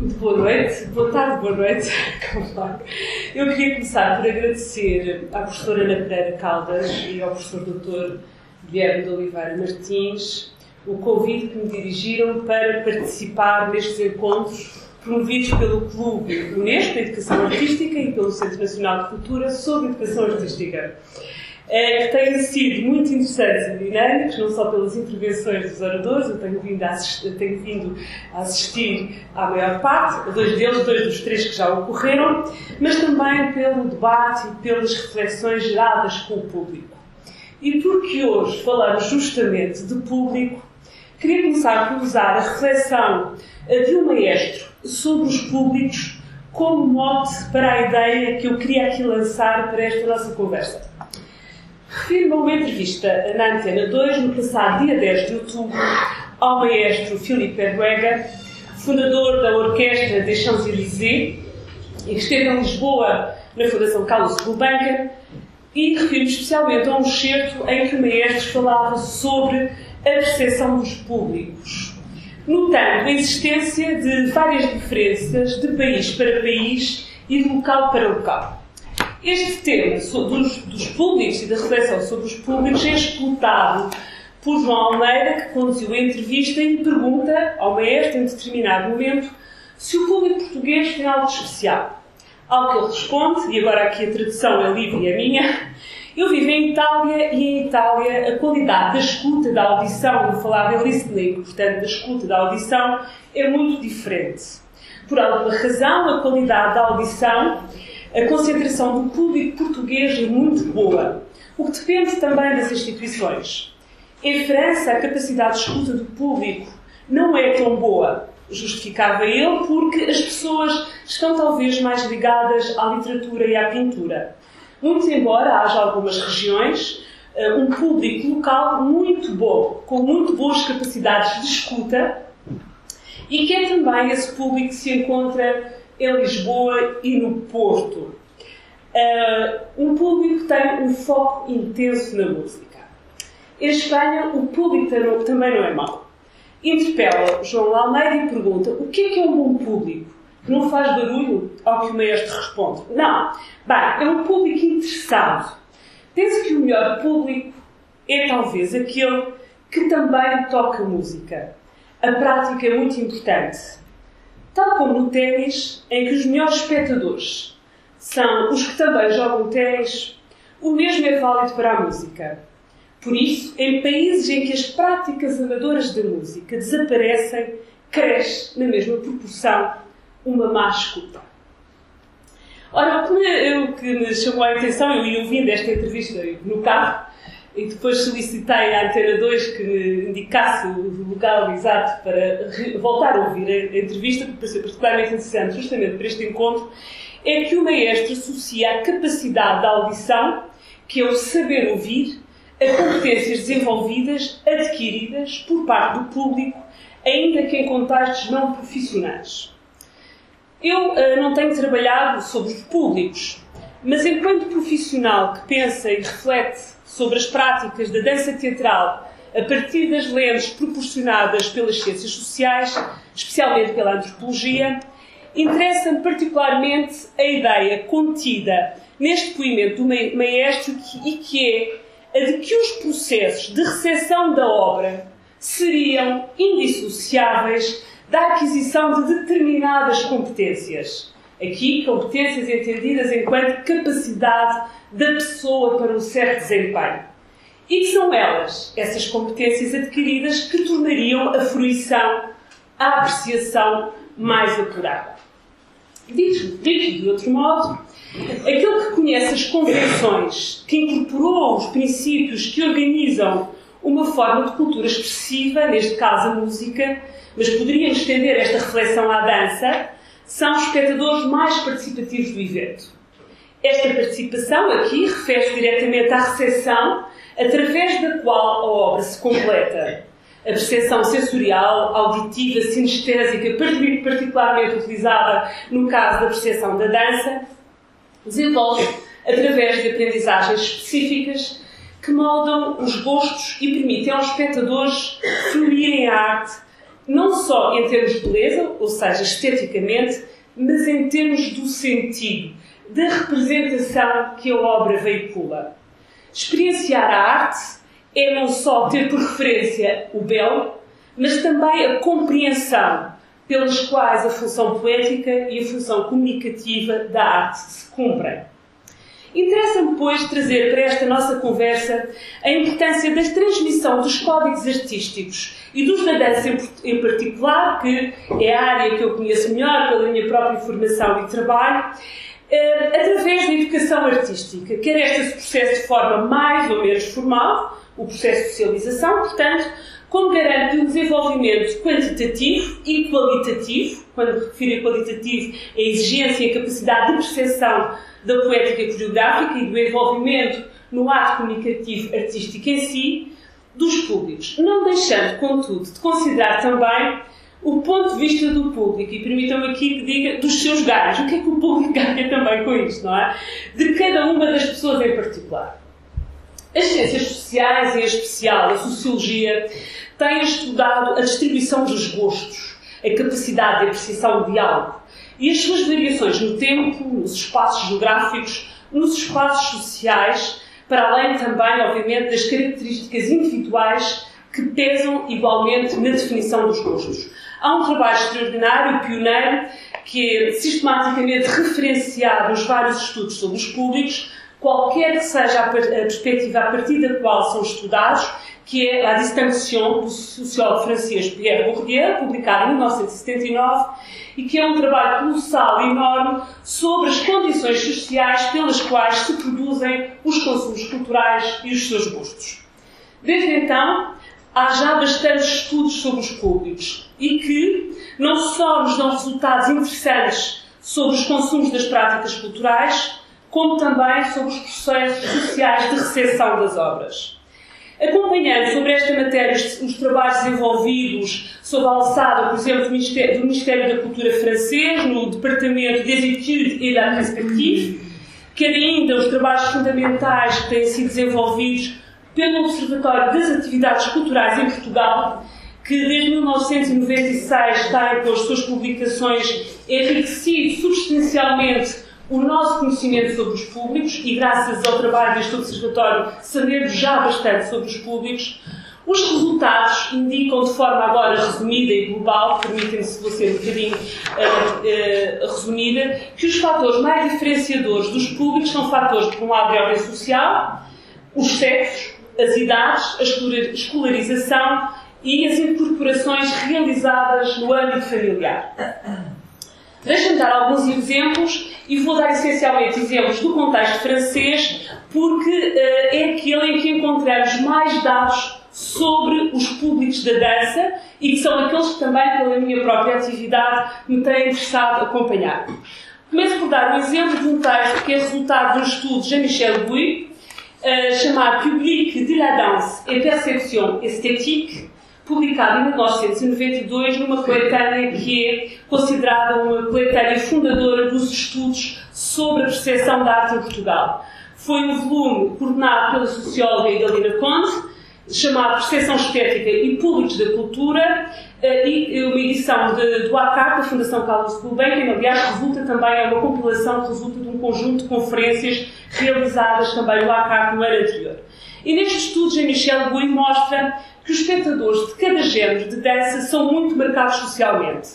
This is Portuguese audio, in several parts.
Boa noite, boa tarde, boa noite. Eu queria começar por agradecer à professora Ana Pereira Caldas e ao professor Dr. Guilherme de Oliveira Martins o convite que me dirigiram para participar nestes encontros promovidos pelo Clube Unesco de Educação Artística e pelo Centro Nacional de Cultura sobre Educação Artística. É, que têm sido muito interessantes e dinâmicos, não só pelas intervenções dos oradores, eu tenho vindo a assistir, tenho vindo a assistir à maior parte, dois deles, dois dos três que já ocorreram, mas também pelo debate e pelas reflexões geradas com o público. E porque hoje falamos justamente de público, queria começar por usar a reflexão de um maestro sobre os públicos como mote para a ideia que eu queria aqui lançar para esta nossa conversa. Refiro-me a uma entrevista na Antena 2, no passado dia 10 de outubro, ao maestro Filipe Erruega, fundador da Orquestra des Champs-Élysées, e que esteve em Lisboa na Fundação Carlos Gulbenkian, e refiro-me especialmente a um excerto em que o maestro falava sobre a percepção dos públicos, notando a existência de várias diferenças de país para país e de local para local. Este tema dos, públicos e da reflexão sobre os públicos é explotado por João Almeida, que conduziu a entrevista e pergunta ao maestro, em determinado momento, se o público português tem algo especial. Ao que ele responde, e agora aqui a tradução é livre e é minha, eu vivo em Itália e em Itália a qualidade da escuta, da audição, eu falava em listening, portanto, da escuta, da audição, é muito diferente. Por alguma razão, a qualidade da audição a concentração do público português é muito boa, o que depende também das instituições. Em França, a capacidade de escuta do público não é tão boa. Justificava ele porque as pessoas estão talvez mais ligadas à literatura e à pintura. Muito embora haja algumas regiões, eh, um público local muito bom, com muito boas capacidades de escuta, e que é também esse público que se encontra em Lisboa e no Porto. Uh, um público que tem um foco intenso na música. Em Espanha, o público também não é mau. Interpela João Almeida e pergunta o que é que é um bom público? Que não faz barulho? Ao que o maestro responde: Não. Bem, é um público interessado. Penso que o melhor público é talvez aquele que também toca música. A prática é muito importante. Tal como no ténis, em que os melhores espectadores são os que também jogam ténis, o mesmo é válido para a música. Por isso, em países em que as práticas amadoras da música desaparecem, cresce, na mesma proporção, uma má escuta. Ora, o que me, o que me chamou a atenção, eu ia ouvindo esta entrevista no carro, e depois solicitei à Antena 2 que indicasse o local exato para voltar a ouvir a entrevista, que pareceu particularmente interessante justamente para este encontro, é que o maestro associa a capacidade da audição, que é o saber ouvir, a competências desenvolvidas, adquiridas por parte do público, ainda que em contextos não profissionais. Eu uh, não tenho trabalhado sobre os públicos, mas enquanto profissional que pensa e reflete sobre as práticas da dança teatral a partir das lentes proporcionadas pelas ciências sociais, especialmente pela antropologia, interessa-me particularmente a ideia contida neste depoimento do maestro e que é a de que os processos de recepção da obra seriam indissociáveis da aquisição de determinadas competências. Aqui, competências entendidas enquanto capacidade da pessoa para um certo desempenho. E que são elas, essas competências adquiridas, que tornariam a fruição, a apreciação mais apurada. Dito, dito de outro modo, aquele que conhece as convenções, que incorporou os princípios que organizam uma forma de cultura expressiva, neste caso a música, mas poderíamos estender esta reflexão à dança, são os espectadores mais participativos do evento. Esta participação aqui refere-se diretamente à recepção através da qual a obra se completa. A percepção sensorial, auditiva, sinestésica, particularmente utilizada no caso da percepção da dança, desenvolve através de aprendizagens específicas que moldam os gostos e permitem aos espectadores fluírem a arte não só em termos de beleza, ou seja, esteticamente, mas em termos do sentido, da representação que a obra veicula. Experienciar a arte é não só ter por referência o belo, mas também a compreensão pelas quais a função poética e a função comunicativa da arte se cumprem. Interessa-me, pois, trazer para esta nossa conversa a importância da transmissão dos códigos artísticos e dos da dança em particular, que é a área que eu conheço melhor pela minha própria formação e trabalho, eh, através da educação artística, quer esta se processe de forma mais ou menos formal, o processo de socialização, portanto, como garante um desenvolvimento quantitativo e qualitativo, quando me refiro a qualitativo, a exigência e a capacidade de percepção da poética coreográfica e do envolvimento no ato comunicativo artístico em si, dos públicos, não deixando, contudo, de considerar também o ponto de vista do público, e permitam-me aqui que diga dos seus ganhos, o que é que o público ganha também com isto, não é? De cada uma das pessoas em particular. As ciências sociais, em especial a sociologia, têm estudado a distribuição dos gostos, a capacidade de apreciação de algo e as suas variações no tempo, nos espaços geográficos, nos espaços sociais, para além também, obviamente, das características individuais que pesam igualmente na definição dos gostos. Há um trabalho extraordinário, pioneiro, que é sistematicamente referenciado nos vários estudos sobre os públicos, qualquer que seja a, perspectiva a partir da qual são estudados, que é a Distinction do sociólogo francês Pierre Bourdieu, publicado em 1979, e que é um trabalho colossal e enorme sobre as condições sociais pelas quais se produzem os consumos culturais e os seus gostos. Desde então, há já bastantes estudos sobre os públicos e que não só nos dão resultados interessantes sobre os consumos das práticas culturais, como também sobre os processos sociais de recepção das obras. Acompanhando sobre esta matéria os trabalhos desenvolvidos sob a alçada, por exemplo, do Ministério, do Ministério da Cultura francês, no Departamento des Études et la Perspective, quer ainda os trabalhos fundamentais que têm sido desenvolvidos pelo Observatório das Atividades Culturais em Portugal, que desde 1996 tem, com as suas publicações, enriquecido substancialmente o nosso conhecimento sobre os públicos e, graças ao trabalho deste Observatório, sabemos já bastante sobre os públicos. Os resultados indicam de forma agora resumida e global, permitem-me se vou ser um bocadinho uh, uh, resumida, que os fatores mais diferenciadores dos públicos são fatores, por um lado, de ordem social, os sexos, as idades, a escolarização e as incorporações realizadas no âmbito familiar. Deixa-me dar alguns exemplos e vou dar essencialmente exemplos do contexto francês, porque uh, é aquele em que encontramos mais dados sobre os públicos da dança e que são aqueles que também, pela minha própria atividade, me têm interessado acompanhar. Começo por dar um exemplo de um texto que é resultado de um estudo de Jean-Michel Bouy, uh, chamado Public de la danse et perception esthétique, publicado em 1992 numa coletânea que é considerada uma coletânea fundadora dos estudos sobre a percepção da arte em Portugal. Foi um volume coordenado pela socióloga Idalina Conte, chamado Percepção Estética e Públicos da Cultura, eh, e uma edição de, do ACAP, da Fundação Carlos Gulbenkian, aliás, resulta também, é uma compilação que resulta de um conjunto de conferências realizadas também no ACAP no ano anterior. E neste estudo, Jean-Michel Gouy mostra que os espectadores de cada género de dança são muito marcados socialmente.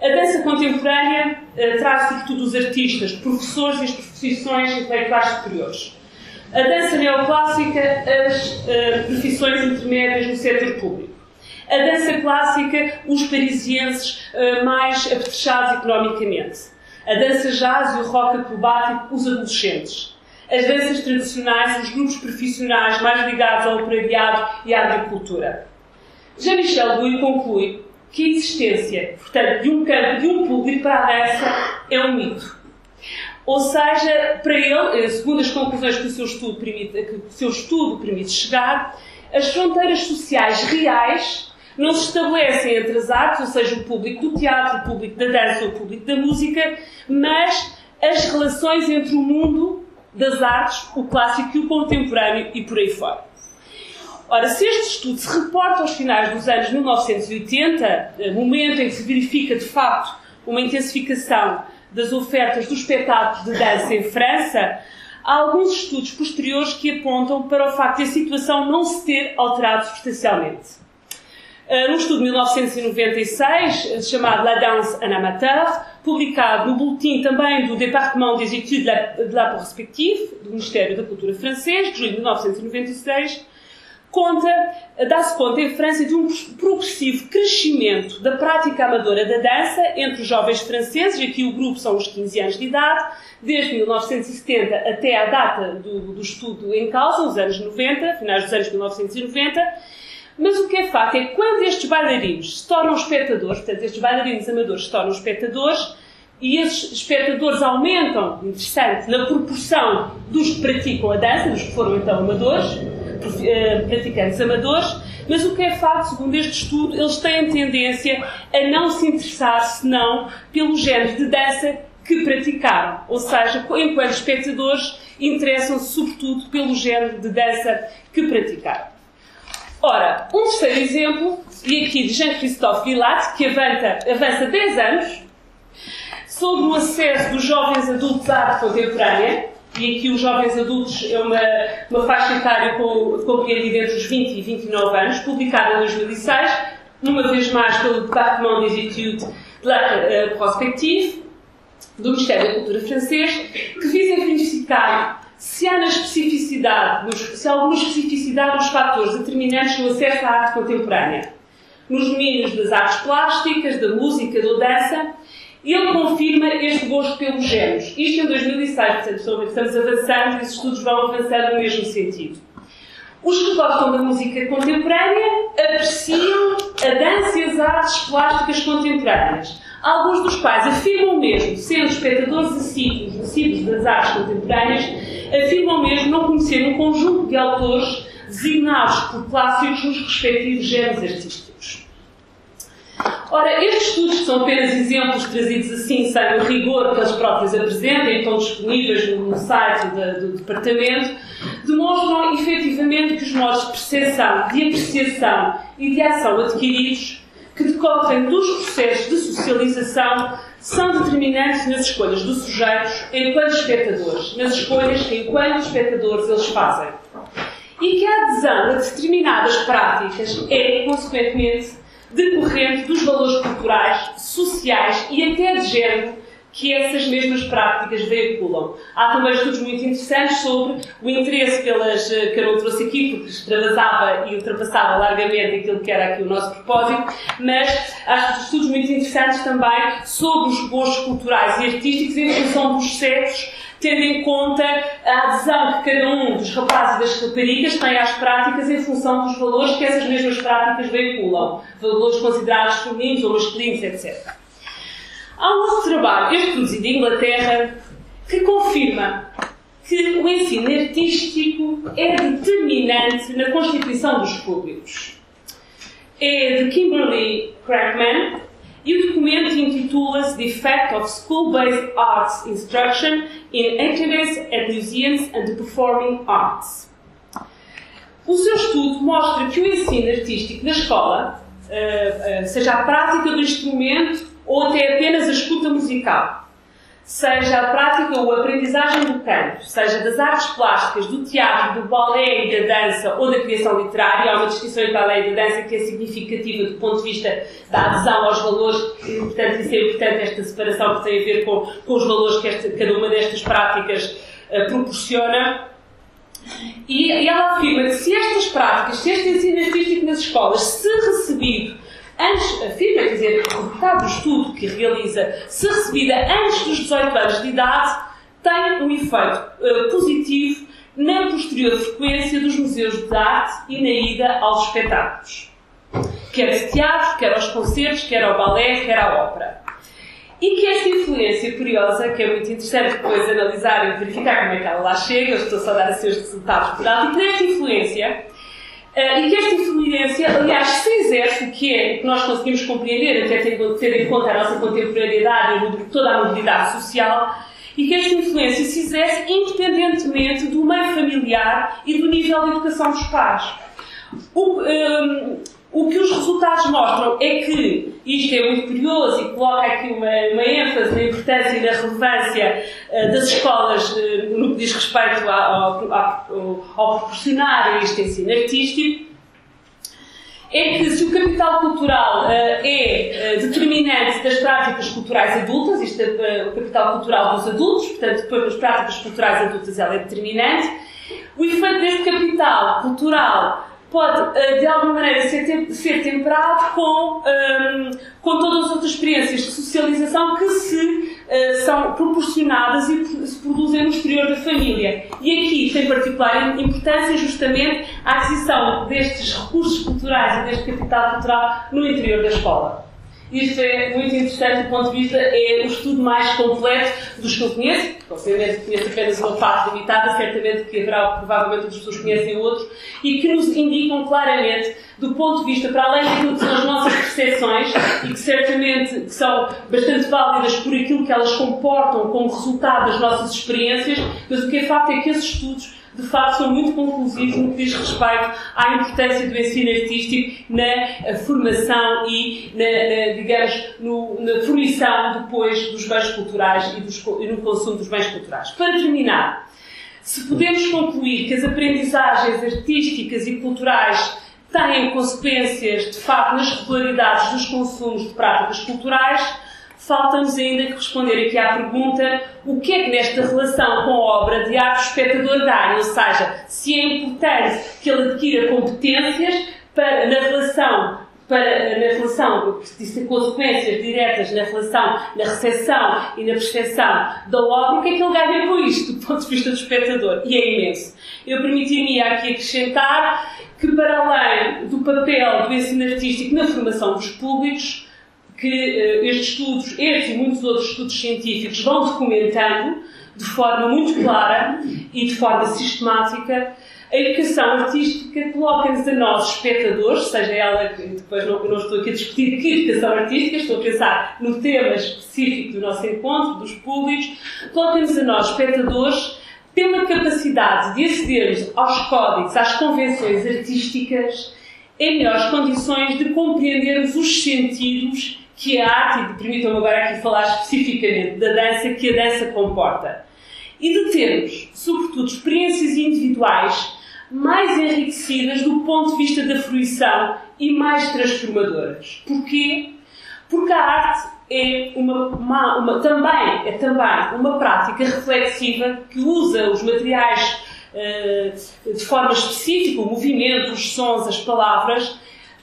A dança contemporânea uh, traz sobretudo os artistas, professores e as profissões intelectuais superiores. A dança neoclássica, as uh, profissões intermédias no setor público. A dança clássica, os parisienses uh, mais apetrechados economicamente. A dança jazz e o rock acrobático, os adolescentes as danças tradicionais, os grupos profissionais mais ligados ao operariado e à agricultura. Jean-Michel Louis conclui que a existência, portanto, de um campo, de um público para a dança é um mito. Ou seja, para ele, eh, segundo as conclusões que o seu estudo permite, que o seu estudo permite chegar, as fronteiras sociais reais não se estabelecem entre as artes, ou seja, o público do teatro, o público da dança, o público da música, mas as relações entre o mundo das artes, o clássico e o contemporâneo e por aí fora. Ora, se este estudo se reporta aos finais dos anos 1980, eh, momento em que se verifica de facto uma intensificação das ofertas dos espetáculos de dança em França, há alguns estudos posteriores que apontam para o facto de a situação não se ter alterado substancialmente. Uh, num estudo de 1996, eh, chamado La Danse en Amateur, publicado no boletim também do Département des Études de la Perspective, do Ministério da Cultura francês, de julho de 1996, conta, dá-se conta em França de um progressivo crescimento da prática amadora da dança entre os jovens franceses, aqui o grupo são os 15 anos de idade, desde 1970 até à data do, do estudo em causa, os anos 90, finais dos anos 1990, mas o que é facto é que quando estes bailarinos se tornam espectadores, portanto, estes bailarinos amadores se tornam espectadores, e esses espectadores aumentam, interessante, na proporção dos que praticam a dança, dos que foram então amadores, eh, praticantes amadores, mas o que é facto, segundo este estudo, eles têm tendência a não se interessar senão pelo género de dança que praticaram. Ou seja, enquanto espectadores, interessam-se sobretudo pelo género de dança que praticaram. Ora, um terceiro exemplo, e aqui de Jean-Christophe Vilat, que avança, avança 10 anos, sobre o acesso dos jovens adultos à arte contemporânea, e aqui os jovens adultos é uma, uma faixa etária compreendida entre os 20 e 29 anos, publicada em 2006, uma vez mais pelo Département des Études de la euh, Prospective, do Ministério da Cultura francês, que visa verificar se há na especificidade, se há alguma especificidade nos fatores determinantes no acesso à arte contemporânea, nos domínios das artes plásticas, da música, da dança, ele confirma este gosto pelos géneros. Isto em 2006, portanto, estamos avançando e os estudos vão avançando no mesmo sentido. Os que gostam da música contemporânea apreciam a dança e as artes plásticas contemporâneas. Alguns dos quais afirmam mesmo, sendo espectadores assíduos das artes contemporâneas, afirmam mesmo não conhecer um conjunto de autores designados por clássicos nos respectivos géneros artísticos. Ora, estes estudos são apenas exemplos trazidos assim, sem o rigor que eles próprios apresentam e estão disponíveis no site do Departamento, demonstram efetivamente que os modos de percepção, de apreciação e de ação adquiridos, que decorrem dos processos de socialização, são determinantes nas escolhas dos sujeitos enquanto espectadores, nas escolhas que, enquanto espectadores, eles fazem. E que a adesão a determinadas práticas é, consequentemente, decorrente dos valores culturais, sociais e até de género que essas mesmas práticas veiculam. Há também estudos muito interessantes sobre o interesse pelas, eh, que eu não trouxe aqui, porque extravasava e ultrapassava largamente aquilo que era aqui o nosso propósito, mas há estudos muito interessantes também sobre os gostos culturais e artísticos em função dos sexos, tendo em conta a adesão que cada um dos rapazes e das raparigas tem às práticas em função dos valores que essas mesmas práticas veiculam, valores considerados femininos ou masculinos, etc. Há um outro trabalho, este produzido em Inglaterra, que confirma que o ensino artístico é determinante na constituição dos públicos. É de Kimberly Crackman e o documento intitula-se The Effect of School-Based Arts Instruction in Activities at Museums and the Performing Arts. O seu estudo mostra que o ensino artístico na escola, eh, eh, seja a prática do instrumento ou até apenas a escuta musical, seja a prática ou a aprendizagem do canto, seja das artes plásticas, do teatro, do balé e da dança ou da criação literária, há uma distinção entre balé e da dança que é significativa do ponto de vista da adesão aos valores, e, portanto, isso é importante, esta separação que tem a ver com, com os valores que esta, cada uma destas práticas uh, proporciona. E, e ela afirma que se estas práticas, se este ensino artístico nas escolas, se recebido antes, afirma, quer dizer, o resultado do estudo que realiza, se recebida antes dos 18 anos de idade, tem um efeito uh, positivo na posterior frequência dos museus de arte e na ida aos espetáculos. Quer de teatro, quer aos concertos, quer ao balé, quer à ópera. E que esta influência curiosa, que é muito interessante depois analisar e verificar como é que ela lá chega, estou só a dar assim os resultados por alto, e que esta influência Uh, e que esta influência, aliás, se exerce, o que é o que nós conseguimos compreender, até tendo, tendo em conta a nossa contemporaneidade e toda a mobilidade social, e que esta influência se exerce independentemente do meio familiar e do nível de educação dos pais. O, um, o que os resultados mostram é que isto é muito curioso e coloca aqui uma, uma ênfase na importância e na relevância uh, das escolas uh, no que diz respeito ao, ao, ao proporcionar este ensino artístico. É que se o capital cultural uh, é determinante das práticas culturais adultas, isto é o capital cultural dos adultos, portanto, depois das práticas culturais adultas ela é determinante, o efeito deste capital cultural pode, de alguma maneira, ser, tem, ser temperado com, ehm, com todas as outras experiências de socialização que se uh, são proporcionadas e se produzem no exterior da família. E aqui tem particular importância justamente a aquisição destes recursos culturais e deste capital cultural no interior da escola. Isto é muito interessante do ponto de vista, é o estudo mais completo dos que eu conheço, obviamente conheço apenas uma parte limitada, certamente que haverá, provavelmente outras pessoas conhecem outros, e que nos indicam claramente, do ponto de vista, para além daquilo que são as nossas percepções, e que certamente são bastante válidas por aquilo que elas comportam como resultado das nossas experiências, mas o que é facto é que esses estudos de facto são muito conclusivos no que diz respeito à importância do ensino artístico na eh, formação e, na, na digamos, no, na fruição depois dos bens culturais e, dos, e no consumo dos bens culturais. Para terminar, se podemos concluir que as aprendizagens artísticas e culturais têm consequências, de facto, nas regularidades dos consumos de práticas culturais, falta-nos ainda que responder aqui à pergunta o que é que nesta relação com a obra de arte o espectador ganha, ou seja, se é importante que ele adquira competências para, na relação para, na relação, que tem consequências diretas na relação, na recepção e na percepção da obra, o que é que ele ganha com isto, do ponto de vista do espectador? E é imenso. Eu permiti-me aqui acrescentar que, para além do papel do ensino artístico na formação dos públicos, que uh, estes estudos, estes e muitos outros estudos científicos vão documentando de forma muito clara e de forma sistemática a educação artística coloca-nos a nós, espectadores, seja ela, depois não, não, estou aqui a discutir que educação artística, estou a pensar no tema específico do nosso encontro, dos públicos, coloca-nos a nós, espectadores, pela capacidade de acedermos aos códigos, às convenções artísticas, em melhores condições de compreendermos os sentidos que a arte, e permitam-me agora aqui falar especificamente da dança, que a dança comporta. E de termos, sobretudo, experiências individuais mais enriquecidas do ponto de vista da fruição e mais transformadoras. Porquê? Porque a arte é uma, uma, uma, também, é também uma prática reflexiva que usa os materiais uh, de forma específica, o movimento, os sons, as palavras,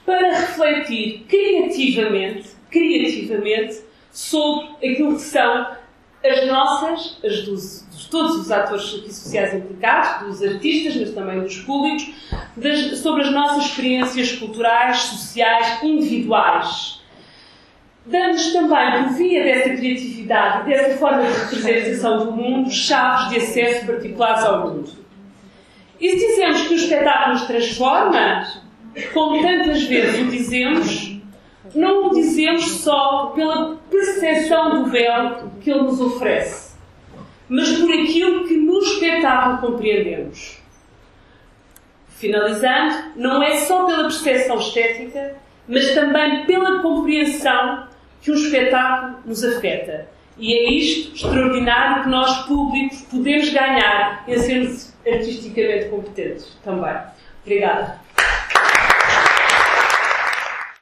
para refletir criativamente criativamente sobre aquilo que são as nossas, as dos, de todos os atores sociais implicados, dos artistas, mas também dos públicos, das, sobre as nossas experiências culturais, sociais, individuais. Damos também, por via dessa criatividade dessa forma de representação do mundo, chaves de acesso particulares ao mundo. E se dizemos que o espetáculo nos transforma, como tantas vezes o dizemos, não o dizemos só pela percepção do véu que ele nos oferece, mas por aquilo que no espetáculo compreendemos. Finalizando, não é só pela percepção estética, mas também pela compreensão que um espetáculo nos afeta. E é isto extraordinário que nós, públicos, podemos ganhar em sermos artisticamente competentes também. Obrigada.